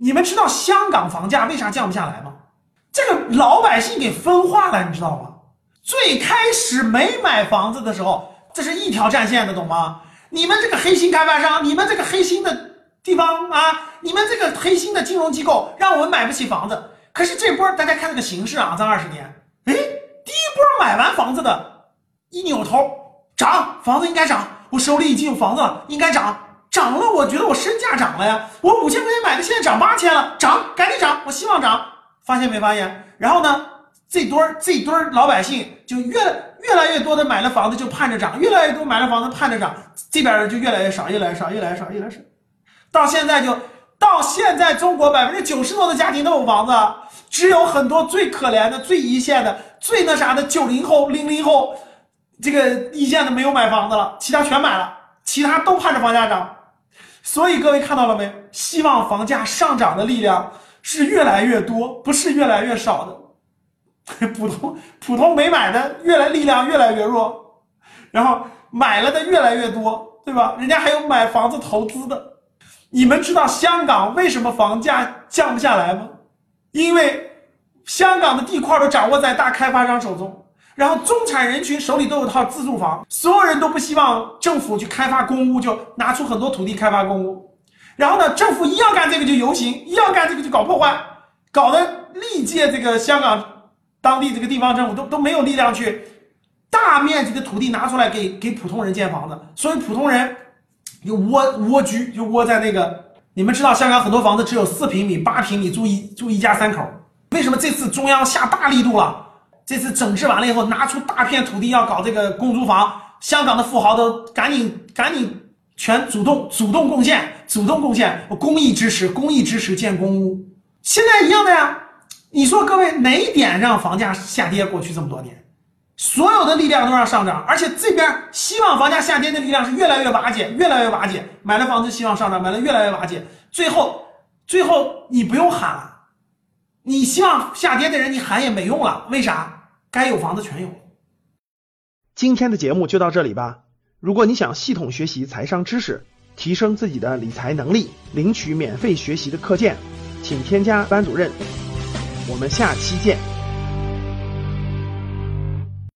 你们知道香港房价为啥降不下来吗？这个老百姓给分化了，你知道吗？最开始没买房子的时候，这是一条战线的，懂吗？你们这个黑心开发商，你们这个黑心的地方啊，你们这个黑心的金融机构，让我们买不起房子。可是这波大家看这个形势啊，这二十年，哎，第一波买完房子的，一扭头涨，房子应该涨，我手里已经有房子了，应该涨，涨了，我觉得我身价涨了呀，我五千块钱买的，现在涨八千了，涨，赶紧涨，我希望涨，发现没发现？然后呢，这堆儿这堆儿老百姓就越越来越多的买了房子就盼着涨，越来越多买了房子盼着涨，这边就越来越少，越来越少，越来越少，越来越少，到现在就。到现在，中国百分之九十多的家庭都有房子，只有很多最可怜的、最一线的、最那啥的九零后、零零后，这个一线的没有买房子了，其他全买了，其他都盼着房价涨。所以各位看到了没？希望房价上涨的力量是越来越多，不是越来越少的。普通普通没买的越来力量越来越弱，然后买了的越来越多，对吧？人家还有买房子投资的。你们知道香港为什么房价降不下来吗？因为香港的地块都掌握在大开发商手中，然后中产人群手里都有一套自住房，所有人都不希望政府去开发公屋，就拿出很多土地开发公屋。然后呢，政府一要干这个就游行，一要干这个就搞破坏，搞得历届这个香港当地这个地方政府都都没有力量去大面积的土地拿出来给给普通人建房子，所以普通人。就蜗蜗居，就窝在那个。你们知道香港很多房子只有四平米、八平米，住一住一家三口。为什么这次中央下大力度了？这次整治完了以后，拿出大片土地要搞这个公租房，香港的富豪都赶紧赶紧全主动主动贡献，主动贡献，公益支持，公益支持建公屋。现在一样的呀。你说各位哪一点让房价下跌？过去这么多年？所有的力量都让上涨，而且这边希望房价下跌的力量是越来越瓦解，越来越瓦解。买了房子希望上涨，买了越来越瓦解，最后，最后你不用喊了，你希望下跌的人你喊也没用了，为啥？该有房子全有。今天的节目就到这里吧。如果你想系统学习财商知识，提升自己的理财能力，领取免费学习的课件，请添加班主任。我们下期见。